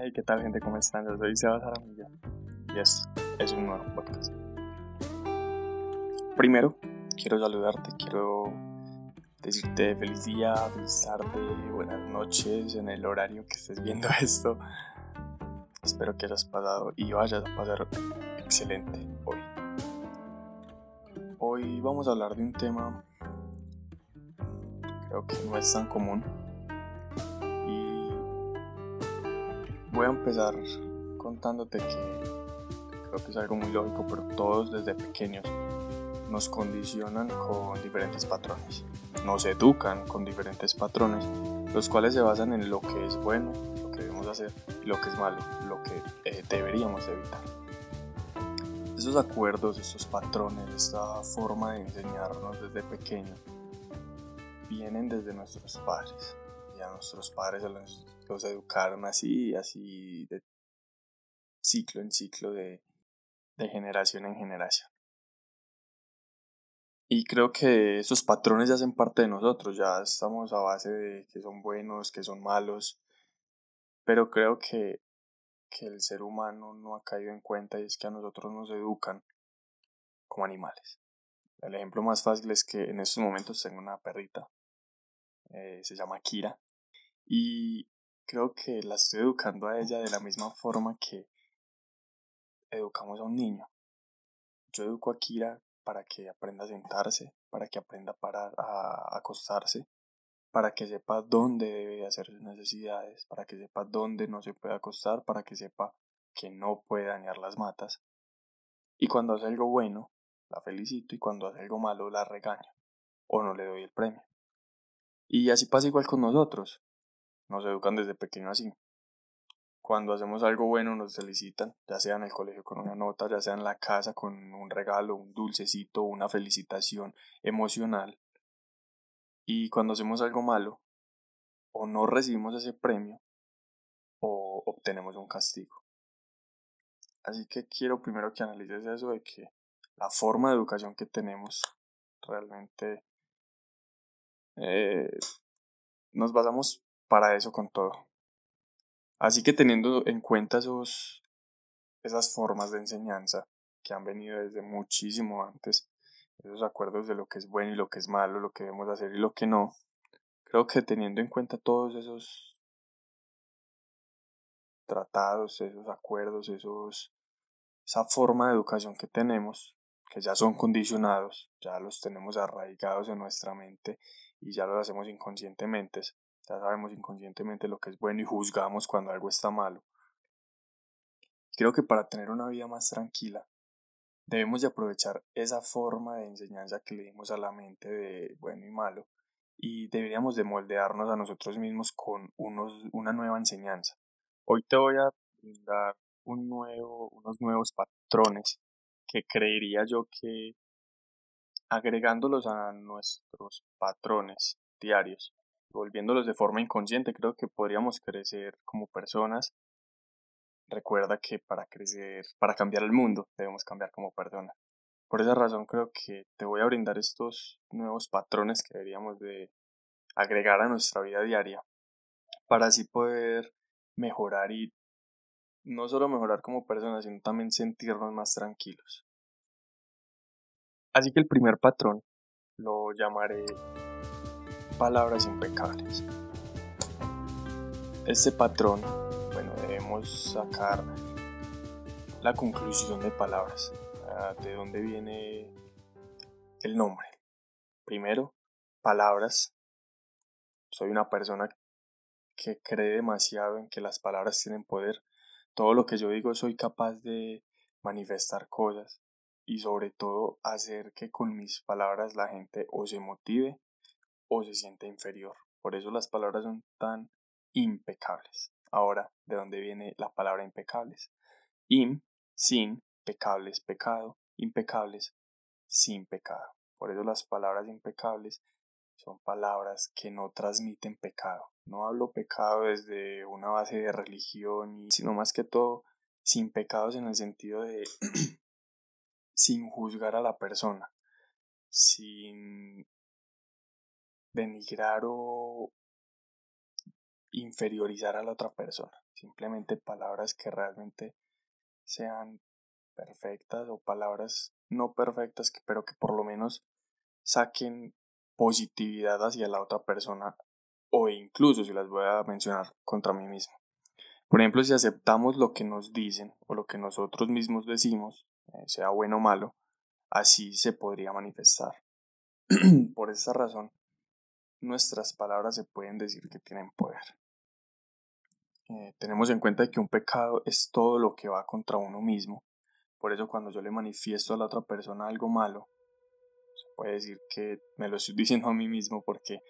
Hey, ¿qué tal gente? ¿Cómo están? Yo soy Sebas Aramillo y este es un nuevo podcast. Primero, quiero saludarte, quiero decirte feliz día, feliz tarde, buenas noches en el horario que estés viendo esto. Espero que hayas pasado y vayas a pasar excelente hoy. Hoy vamos a hablar de un tema creo que no es tan común Voy a empezar contándote que creo que es algo muy lógico, pero todos desde pequeños nos condicionan con diferentes patrones, nos educan con diferentes patrones, los cuales se basan en lo que es bueno, lo que debemos hacer, y lo que es malo, lo que eh, deberíamos evitar. Esos acuerdos, estos patrones, esta forma de enseñarnos desde pequeño, vienen desde nuestros padres a nuestros padres los, educaron así, así de ciclo en ciclo, de, de generación en generación. Y creo que esos patrones ya hacen parte de nosotros, ya estamos a base de que son buenos, que son malos, pero creo que, que el ser humano no ha caído en cuenta y es que a nosotros nos educan como animales. El ejemplo más fácil es que en estos momentos tengo una perrita, eh, se llama Kira, y creo que la estoy educando a ella de la misma forma que educamos a un niño. Yo educo a Kira para que aprenda a sentarse, para que aprenda a parar, a acostarse, para que sepa dónde debe hacer sus necesidades, para que sepa dónde no se puede acostar, para que sepa que no puede dañar las matas. Y cuando hace algo bueno, la felicito y cuando hace algo malo, la regaño o no le doy el premio. Y así pasa igual con nosotros. Nos educan desde pequeño así. Cuando hacemos algo bueno nos felicitan, ya sea en el colegio con una nota, ya sea en la casa con un regalo, un dulcecito, una felicitación emocional. Y cuando hacemos algo malo, o no recibimos ese premio, o obtenemos un castigo. Así que quiero primero que analices eso de que la forma de educación que tenemos realmente eh, nos basamos para eso con todo. Así que teniendo en cuenta esos, esas formas de enseñanza que han venido desde muchísimo antes, esos acuerdos de lo que es bueno y lo que es malo, lo que debemos hacer y lo que no, creo que teniendo en cuenta todos esos tratados, esos acuerdos, esos, esa forma de educación que tenemos, que ya son condicionados, ya los tenemos arraigados en nuestra mente y ya los hacemos inconscientemente, ya sabemos inconscientemente lo que es bueno y juzgamos cuando algo está malo. Creo que para tener una vida más tranquila, debemos de aprovechar esa forma de enseñanza que le dimos a la mente de bueno y malo y deberíamos de moldearnos a nosotros mismos con unos, una nueva enseñanza. Hoy te voy a dar un nuevo, unos nuevos patrones que creería yo que agregándolos a nuestros patrones diarios volviéndolos de forma inconsciente, creo que podríamos crecer como personas. Recuerda que para crecer, para cambiar el mundo, debemos cambiar como personas. Por esa razón creo que te voy a brindar estos nuevos patrones que deberíamos de agregar a nuestra vida diaria para así poder mejorar y no solo mejorar como personas, sino también sentirnos más tranquilos. Así que el primer patrón lo llamaré palabras impecables. Este patrón, bueno, debemos sacar la conclusión de palabras, ah, de dónde viene el nombre. Primero, palabras. Soy una persona que cree demasiado en que las palabras tienen poder. Todo lo que yo digo soy capaz de manifestar cosas y sobre todo hacer que con mis palabras la gente o se motive o se siente inferior. Por eso las palabras son tan impecables. Ahora, ¿de dónde viene la palabra impecables? Im, sin, pecables, pecado, impecables, sin pecado. Por eso las palabras impecables son palabras que no transmiten pecado. No hablo pecado desde una base de religión, sino más que todo sin pecados en el sentido de sin juzgar a la persona, sin denigrar o inferiorizar a la otra persona. Simplemente palabras que realmente sean perfectas o palabras no perfectas, pero que por lo menos saquen positividad hacia la otra persona o incluso si las voy a mencionar contra mí mismo. Por ejemplo, si aceptamos lo que nos dicen o lo que nosotros mismos decimos, eh, sea bueno o malo, así se podría manifestar. Por esta razón, nuestras palabras se pueden decir que tienen poder. Eh, tenemos en cuenta que un pecado es todo lo que va contra uno mismo. Por eso cuando yo le manifiesto a la otra persona algo malo, se puede decir que me lo estoy diciendo a mí mismo porque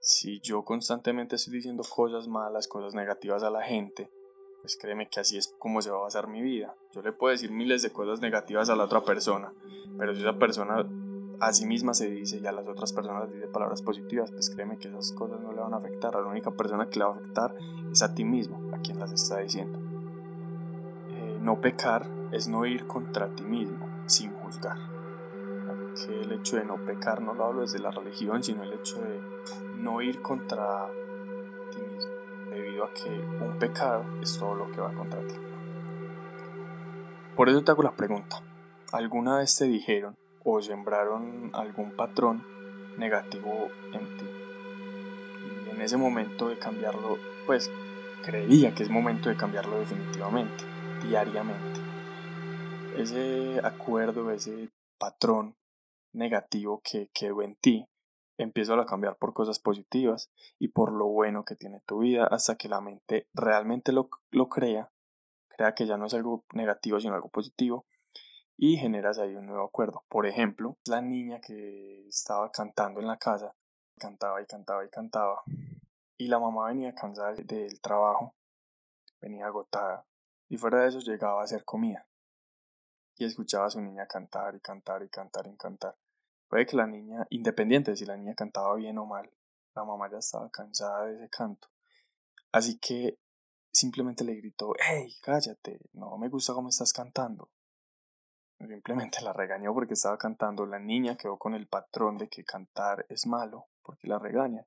si yo constantemente estoy diciendo cosas malas, cosas negativas a la gente, pues créeme que así es como se va a basar mi vida. Yo le puedo decir miles de cosas negativas a la otra persona, pero si esa persona a sí misma se dice y a las otras personas dice palabras positivas, pues créeme que esas cosas no le van a afectar. A la única persona que le va a afectar es a ti mismo, a quien las está diciendo. Eh, no pecar es no ir contra ti mismo sin juzgar. Que el hecho de no pecar no lo hablo desde la religión, sino el hecho de no ir contra ti mismo, debido a que un pecado es todo lo que va contra ti. Por eso te hago la pregunta, ¿alguna vez te dijeron o sembraron algún patrón negativo en ti. Y en ese momento de cambiarlo, pues creía que es momento de cambiarlo definitivamente, diariamente. Ese acuerdo, ese patrón negativo que quedó en ti, empieza a cambiar por cosas positivas y por lo bueno que tiene tu vida hasta que la mente realmente lo, lo crea, crea que ya no es algo negativo sino algo positivo y generas ahí un nuevo acuerdo. Por ejemplo, la niña que estaba cantando en la casa, cantaba y cantaba y cantaba, y la mamá venía cansada del trabajo, venía agotada, y fuera de eso llegaba a hacer comida. Y escuchaba a su niña cantar y cantar y cantar y cantar. Puede que la niña, independiente de si la niña cantaba bien o mal, la mamá ya estaba cansada de ese canto. Así que simplemente le gritó, hey, cállate, no me gusta cómo estás cantando. Simplemente la regañó porque estaba cantando. La niña quedó con el patrón de que cantar es malo porque la regaña.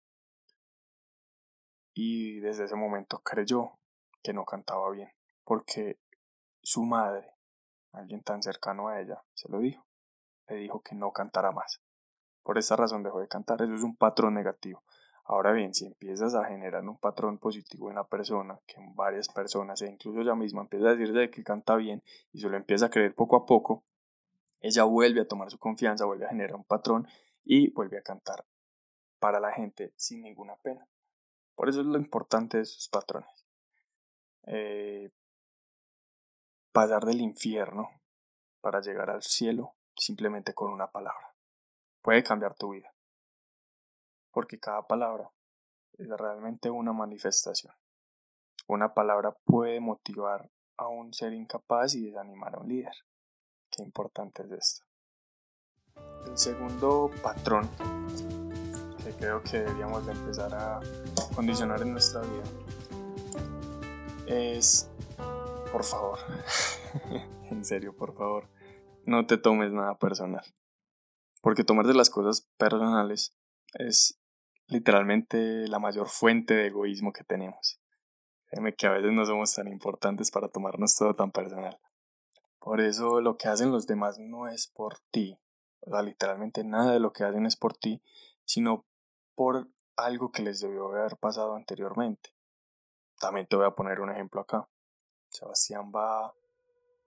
Y desde ese momento creyó que no cantaba bien porque su madre, alguien tan cercano a ella, se lo dijo. Le dijo que no cantara más. Por esa razón dejó de cantar. Eso es un patrón negativo. Ahora bien, si empiezas a generar un patrón positivo en la persona, que en varias personas, e incluso ella misma empieza a decirle que canta bien y se lo empieza a creer poco a poco, ella vuelve a tomar su confianza, vuelve a generar un patrón y vuelve a cantar para la gente sin ninguna pena. Por eso es lo importante de sus patrones. Eh, pasar del infierno para llegar al cielo simplemente con una palabra. Puede cambiar tu vida porque cada palabra es realmente una manifestación. Una palabra puede motivar a un ser incapaz y desanimar a un líder. Qué importante es esto. El segundo patrón que creo que deberíamos de empezar a condicionar en nuestra vida es, por favor, en serio, por favor, no te tomes nada personal. Porque tomarte las cosas personales es literalmente la mayor fuente de egoísmo que tenemos. Créeme que a veces no somos tan importantes para tomarnos todo tan personal. Por eso lo que hacen los demás no es por ti. O sea, literalmente nada de lo que hacen es por ti, sino por algo que les debió haber pasado anteriormente. También te voy a poner un ejemplo acá. Sebastián va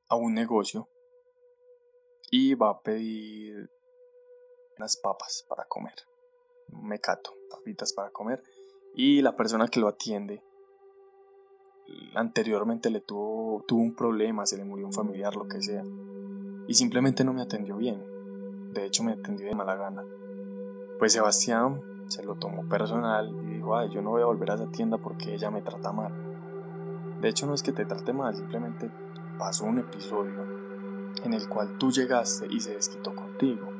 a un negocio y va a pedir unas papas para comer mecato, papitas para comer. Y la persona que lo atiende anteriormente le tuvo, tuvo un problema, se le murió un familiar, lo que sea. Y simplemente no me atendió bien. De hecho, me atendió de mala gana. Pues Sebastián se lo tomó personal y dijo, ay, yo no voy a volver a esa tienda porque ella me trata mal. De hecho, no es que te trate mal, simplemente pasó un episodio en el cual tú llegaste y se desquitó contigo.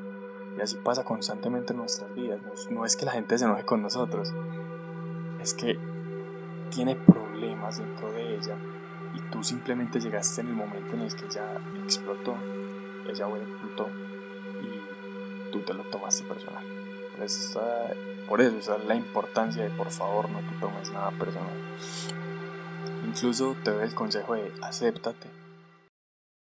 Y así pasa constantemente en nuestras vidas. No, es que la gente se enoje con nosotros, es que tiene problemas dentro de ella y tú simplemente llegaste en el momento en el que ella explotó, ella explotó y tú te lo tomaste personal. por eso esa es la importancia de por favor no te tomes nada personal. Incluso te doy el consejo de acéptate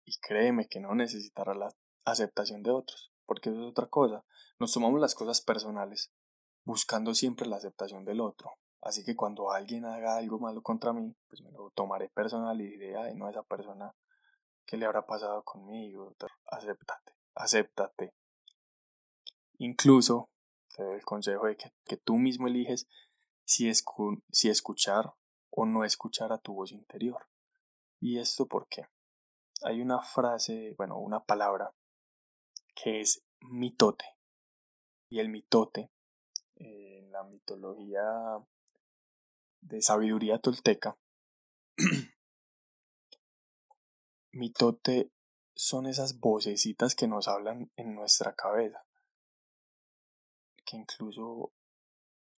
y créeme que no necesitarás la aceptación de otros, porque eso es otra cosa. Nos tomamos las cosas personales buscando siempre la aceptación del otro. Así que cuando alguien haga algo malo contra mí, pues me lo tomaré personal y diré, ay, no, esa persona, ¿qué le habrá pasado conmigo? Acéptate, acéptate. Incluso te doy el consejo de que, tú mismo eliges si, si escuchar o no escuchar a tu voz interior. ¿Y esto por qué? Hay una frase, bueno, una palabra que es mitote. Y el mitote, en la mitología de sabiduría tolteca, mitote son esas vocecitas que nos hablan en nuestra cabeza, que incluso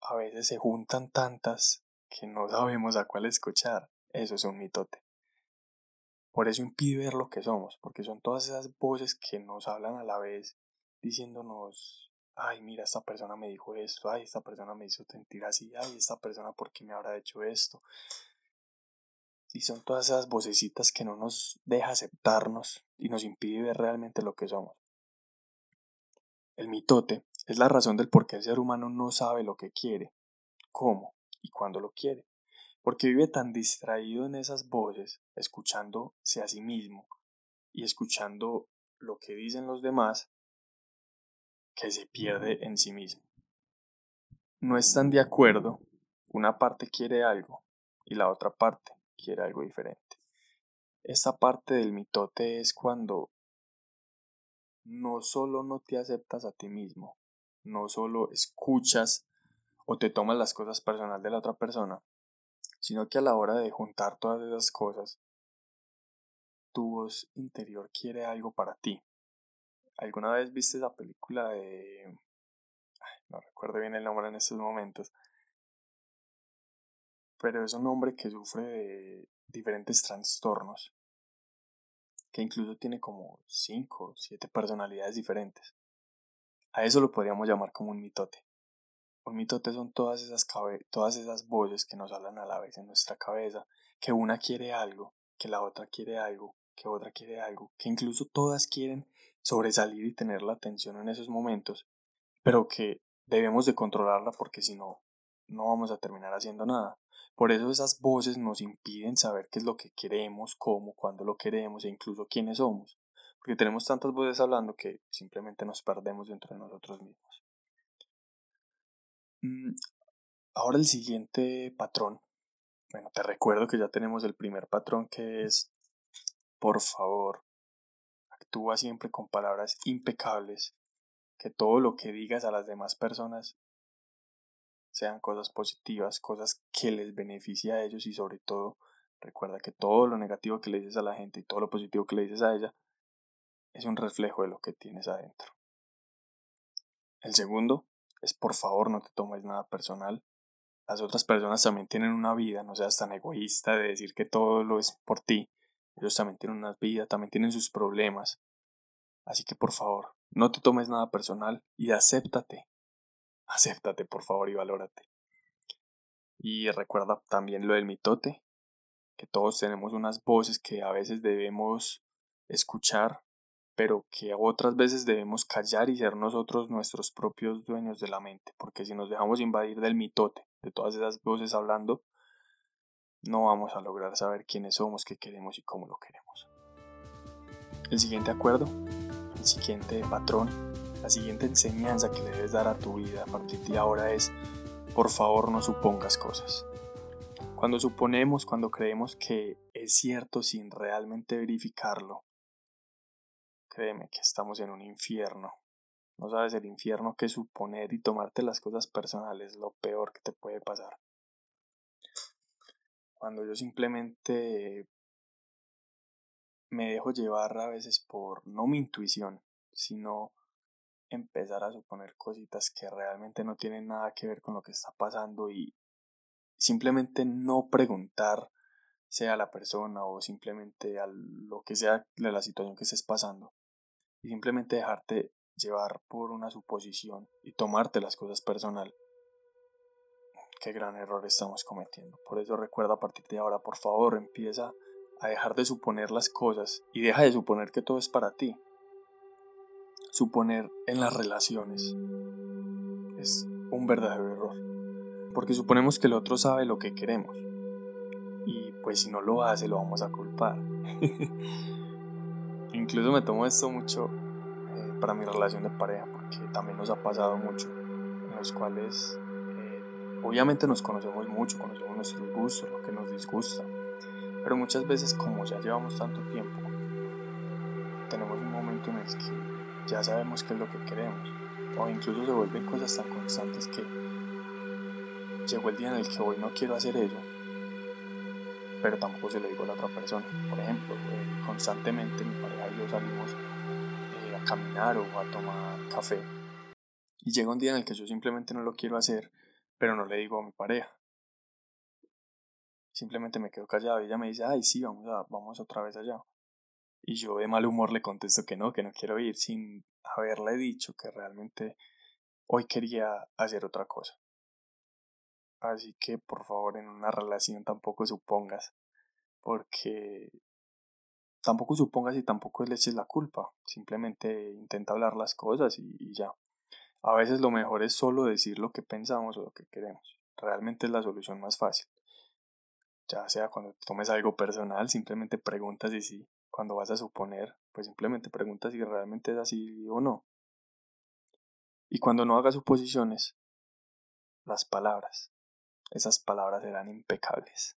a veces se juntan tantas que no sabemos a cuál escuchar. Eso es un mitote. Por eso impide ver lo que somos, porque son todas esas voces que nos hablan a la vez diciéndonos, ay, mira, esta persona me dijo esto, ay, esta persona me hizo sentir así, ay, esta persona, ¿por qué me habrá hecho esto? Y son todas esas vocecitas que no nos deja aceptarnos y nos impide ver realmente lo que somos. El mitote es la razón del por qué el ser humano no sabe lo que quiere, cómo y cuándo lo quiere, porque vive tan distraído en esas voces, escuchándose a sí mismo y escuchando lo que dicen los demás, que se pierde en sí mismo. No están de acuerdo, una parte quiere algo y la otra parte quiere algo diferente. Esta parte del mitote es cuando no solo no te aceptas a ti mismo, no solo escuchas o te tomas las cosas personal de la otra persona, sino que a la hora de juntar todas esas cosas, tu voz interior quiere algo para ti. ¿Alguna vez viste esa película de... no recuerdo bien el nombre en estos momentos, pero es un hombre que sufre de diferentes trastornos, que incluso tiene como 5 o 7 personalidades diferentes. A eso lo podríamos llamar como un mitote. Un mitote son todas esas, todas esas voces que nos hablan a la vez en nuestra cabeza, que una quiere algo, que la otra quiere algo, que otra quiere algo, que incluso todas quieren sobresalir y tener la atención en esos momentos, pero que debemos de controlarla porque si no, no vamos a terminar haciendo nada. Por eso esas voces nos impiden saber qué es lo que queremos, cómo, cuándo lo queremos e incluso quiénes somos, porque tenemos tantas voces hablando que simplemente nos perdemos dentro de nosotros mismos. Mm, ahora el siguiente patrón. Bueno, te recuerdo que ya tenemos el primer patrón que es, por favor, actúa siempre con palabras impecables, que todo lo que digas a las demás personas sean cosas positivas, cosas que les beneficie a ellos y sobre todo recuerda que todo lo negativo que le dices a la gente y todo lo positivo que le dices a ella es un reflejo de lo que tienes adentro. El segundo es por favor no te tomes nada personal. Las otras personas también tienen una vida, no seas tan egoísta de decir que todo lo es por ti. Ellos también tienen una vida, también tienen sus problemas. Así que por favor, no te tomes nada personal y acéptate. Acéptate por favor y valórate. Y recuerda también lo del mitote, que todos tenemos unas voces que a veces debemos escuchar pero que otras veces debemos callar y ser nosotros nuestros propios dueños de la mente, porque si nos dejamos invadir del mitote, de todas esas voces hablando, no vamos a lograr saber quiénes somos, qué queremos y cómo lo queremos. El siguiente acuerdo, el siguiente patrón, la siguiente enseñanza que debes dar a tu vida a partir de ahora es, por favor no supongas cosas. Cuando suponemos, cuando creemos que es cierto sin realmente verificarlo, Créeme que estamos en un infierno. No sabes el infierno que suponer y tomarte las cosas personales, lo peor que te puede pasar. Cuando yo simplemente me dejo llevar a veces por no mi intuición, sino empezar a suponer cositas que realmente no tienen nada que ver con lo que está pasando y simplemente no preguntar sea la persona o simplemente a lo que sea de la situación que estés pasando y simplemente dejarte llevar por una suposición y tomarte las cosas personal. Qué gran error estamos cometiendo. Por eso recuerda a partir de ahora, por favor, empieza a dejar de suponer las cosas y deja de suponer que todo es para ti. Suponer en las relaciones es un verdadero error. Porque suponemos que el otro sabe lo que queremos. Y pues si no lo hace, lo vamos a culpar. Incluso me tomo esto mucho eh, para mi relación de pareja, porque también nos ha pasado mucho, en los cuales eh, obviamente nos conocemos mucho, conocemos nuestros gustos, lo que nos disgusta, pero muchas veces como ya llevamos tanto tiempo, tenemos un momento en el que ya sabemos qué es lo que queremos, o incluso se vuelven cosas tan constantes que llegó el día en el que hoy no quiero hacer eso, pero tampoco se lo digo a la otra persona. Por ejemplo, eh, constantemente mi pareja y yo salimos eh, a caminar o a tomar café. Y llega un día en el que yo simplemente no lo quiero hacer, pero no le digo a mi pareja. Simplemente me quedo callado y ella me dice, ay, sí, vamos, a, vamos otra vez allá. Y yo de mal humor le contesto que no, que no quiero ir, sin haberle dicho que realmente hoy quería hacer otra cosa. Así que por favor en una relación tampoco supongas, porque tampoco supongas y tampoco le eches la culpa, simplemente intenta hablar las cosas y, ya. A veces lo mejor es solo decir lo que pensamos o lo que queremos, realmente es la solución más fácil. Ya sea cuando tomes algo personal, simplemente preguntas y sí, cuando vas a suponer, pues simplemente preguntas si realmente es así o no. Y cuando no hagas suposiciones, las palabras esas palabras eran impecables.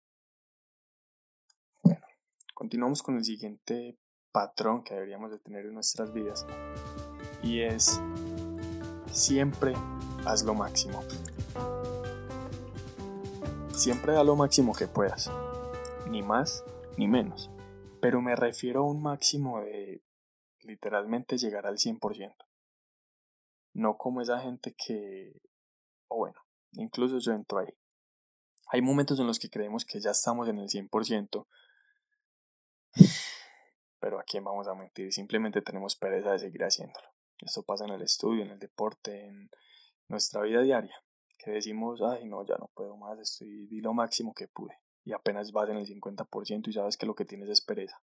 Bueno, continuamos con el siguiente patrón que deberíamos de tener en nuestras vidas y es siempre haz lo máximo. Siempre da lo máximo que puedas, ni más ni menos, pero me refiero a un máximo de literalmente llegar al 100%. No como esa gente que, o bueno, incluso yo entro ahí. Hay momentos en los que creemos que ya estamos en el 100%, pero a quién vamos a mentir, simplemente tenemos pereza de seguir haciéndolo. Esto pasa en el estudio, en el deporte, en nuestra vida diaria, que decimos, ay no, ya no puedo más, estoy di lo máximo que pude, y apenas vas en el 50% y sabes que lo que tienes es pereza.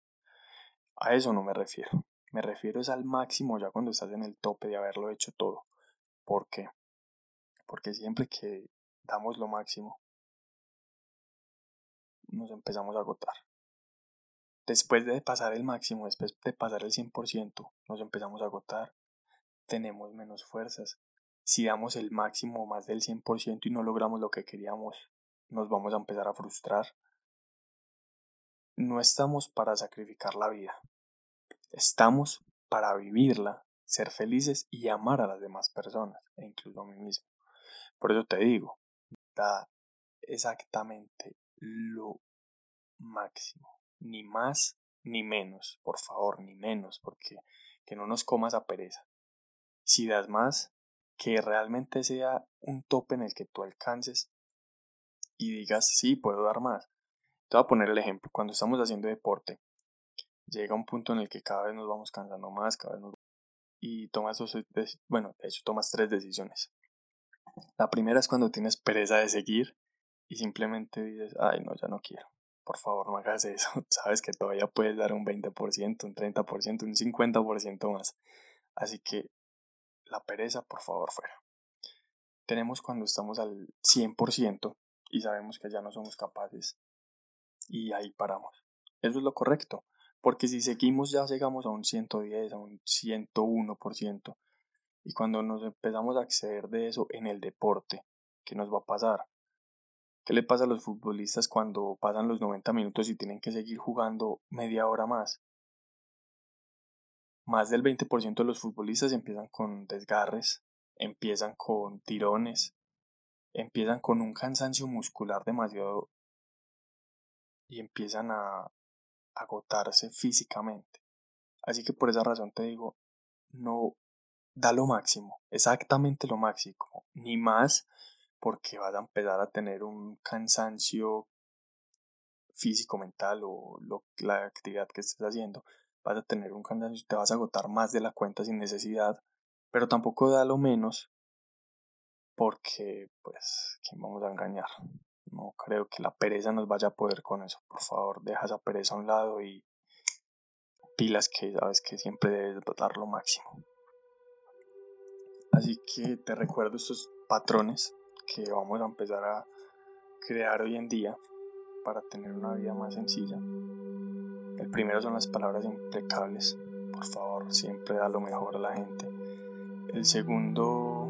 A eso no me refiero, me refiero es al máximo ya cuando estás en el tope de haberlo hecho todo. ¿Por qué? Porque siempre que damos lo máximo, nos empezamos a agotar. Después de pasar el máximo, después de pasar el 100%, nos empezamos a agotar. Tenemos menos fuerzas. Si damos el máximo más del 100% y no logramos lo que queríamos, nos vamos a empezar a frustrar. No estamos para sacrificar la vida. Estamos para vivirla, ser felices y amar a las demás personas, e incluso a mí mismo. Por eso te digo, exactamente lo máximo, ni más ni menos, por favor, ni menos, porque que no nos comas a pereza. Si das más, que realmente sea un tope en el que tú alcances y digas, sí, puedo dar más. Te voy a poner el ejemplo, cuando estamos haciendo deporte, llega un punto en el que cada vez nos vamos cansando más, cada vez y tomas dos, bueno, de hecho tomas tres decisiones. La primera es cuando tienes pereza de seguir y simplemente dices, ay, no, ya no quiero. Por favor, no hagas eso. Sabes que todavía puedes dar un 20%, un 30%, un 50% más. Así que la pereza, por favor, fuera. Tenemos cuando estamos al 100% y sabemos que ya no somos capaces. Y ahí paramos. Eso es lo correcto. Porque si seguimos ya llegamos a un 110, a un 101%. Y cuando nos empezamos a acceder de eso en el deporte, ¿qué nos va a pasar? ¿Qué le pasa a los futbolistas cuando pasan los 90 minutos y tienen que seguir jugando media hora más? Más del 20% de los futbolistas empiezan con desgarres, empiezan con tirones, empiezan con un cansancio muscular demasiado y empiezan a agotarse físicamente. Así que por esa razón te digo, no da lo máximo, exactamente lo máximo, ni más porque vas a empezar a tener un cansancio físico, mental o lo, la actividad que estés haciendo, vas a tener un cansancio y te vas a agotar más de la cuenta sin necesidad, Pero tampoco da lo menos porque, pues, ¿quién vamos a engañar? No creo que la pereza nos vaya a poder con eso. Por favor, deja esa pereza a un lado y pilas que sabes que siempre debes dar lo máximo. Así que te recuerdo estos patrones que vamos a empezar a crear hoy en día para tener una vida más sencilla. El primero son las palabras impecables. Por favor, siempre da lo mejor a la gente. El segundo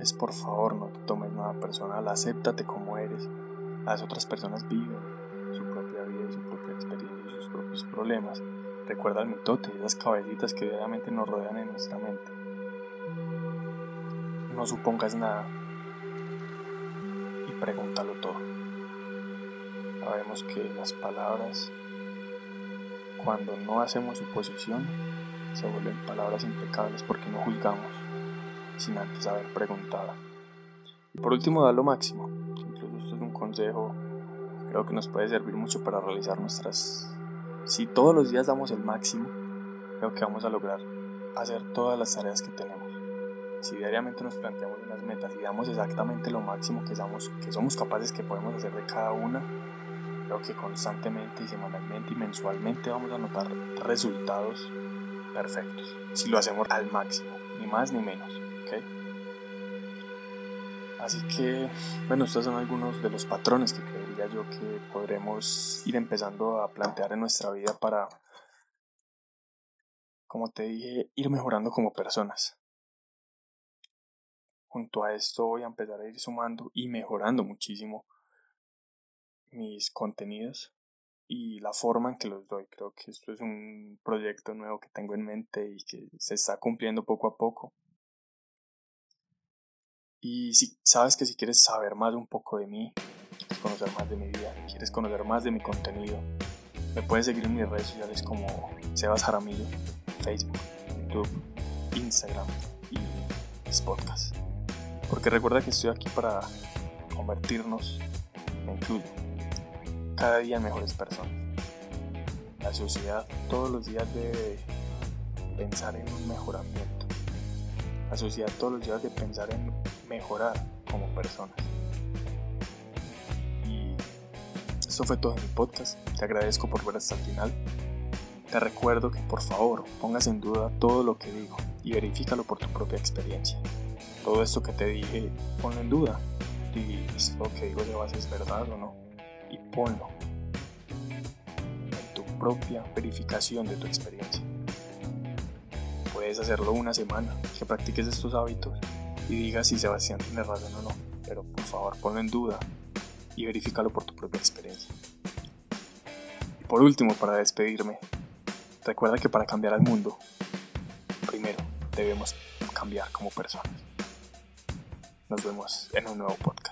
es por favor, no te tomes nada personal, acéptate como eres. Las otras personas viven su propia vida su propia experiencia sus propios problemas. Recuerda el mitote esas cabecitas que diariamente nos rodean en nuestra mente. No supongas nada pregúntalo todo. Sabemos que las palabras, cuando no hacemos suposición, se vuelven palabras impecables porque no juzgamos sin antes haber preguntado. Y por último, da lo máximo. Incluso esto es un consejo creo que nos puede servir mucho para realizar nuestras... Si todos los días damos el máximo, creo que vamos a lograr hacer todas las tareas que tenemos. Si diariamente nos planteamos unas metas y damos exactamente lo máximo que somos, que somos capaces que podemos hacer de cada una, creo que constantemente y semanalmente y mensualmente vamos a notar resultados perfectos. Si lo hacemos al máximo, ni más ni menos. Así que, bueno, estos son algunos de los patrones que creería yo que podremos ir empezando a plantear en nuestra vida para, como te dije, ir mejorando como personas. Junto a esto voy a empezar a ir sumando y mejorando muchísimo mis contenidos y la forma en que los doy. Creo que esto es un proyecto nuevo que tengo en mente y que se está cumpliendo poco a poco. Y si sabes que si quieres saber más un poco de mí, quieres conocer más de mi vida, quieres conocer más de mi contenido, me puedes seguir en mis redes sociales como Sebas Jaramillo, Facebook, YouTube, Instagram y Podcast. Porque recuerda que estoy aquí para convertirnos, me incluyo, cada día en mejores personas. La sociedad todos los días debe pensar en un mejoramiento. La sociedad todos los días debe pensar en mejorar como personas. Y esto fue todo en mi podcast. Te agradezco por ver hasta el final. Te recuerdo que por favor pongas en duda todo lo que digo y verifícalo por tu propia experiencia. Todo esto que te dije, ponlo en duda. Y si lo que digo de es verdad o no. Y ponlo en tu propia verificación de tu experiencia. Puedes hacerlo una semana, que practiques estos hábitos y diga si Sebastián tiene razón o no, pero por favor ponlo en duda y verifícalo por tu propia experiencia. Y por último, para despedirme, recuerda que para cambiar al mundo, debemos cambiar como personas. Nos vemos en un nuevo podcast.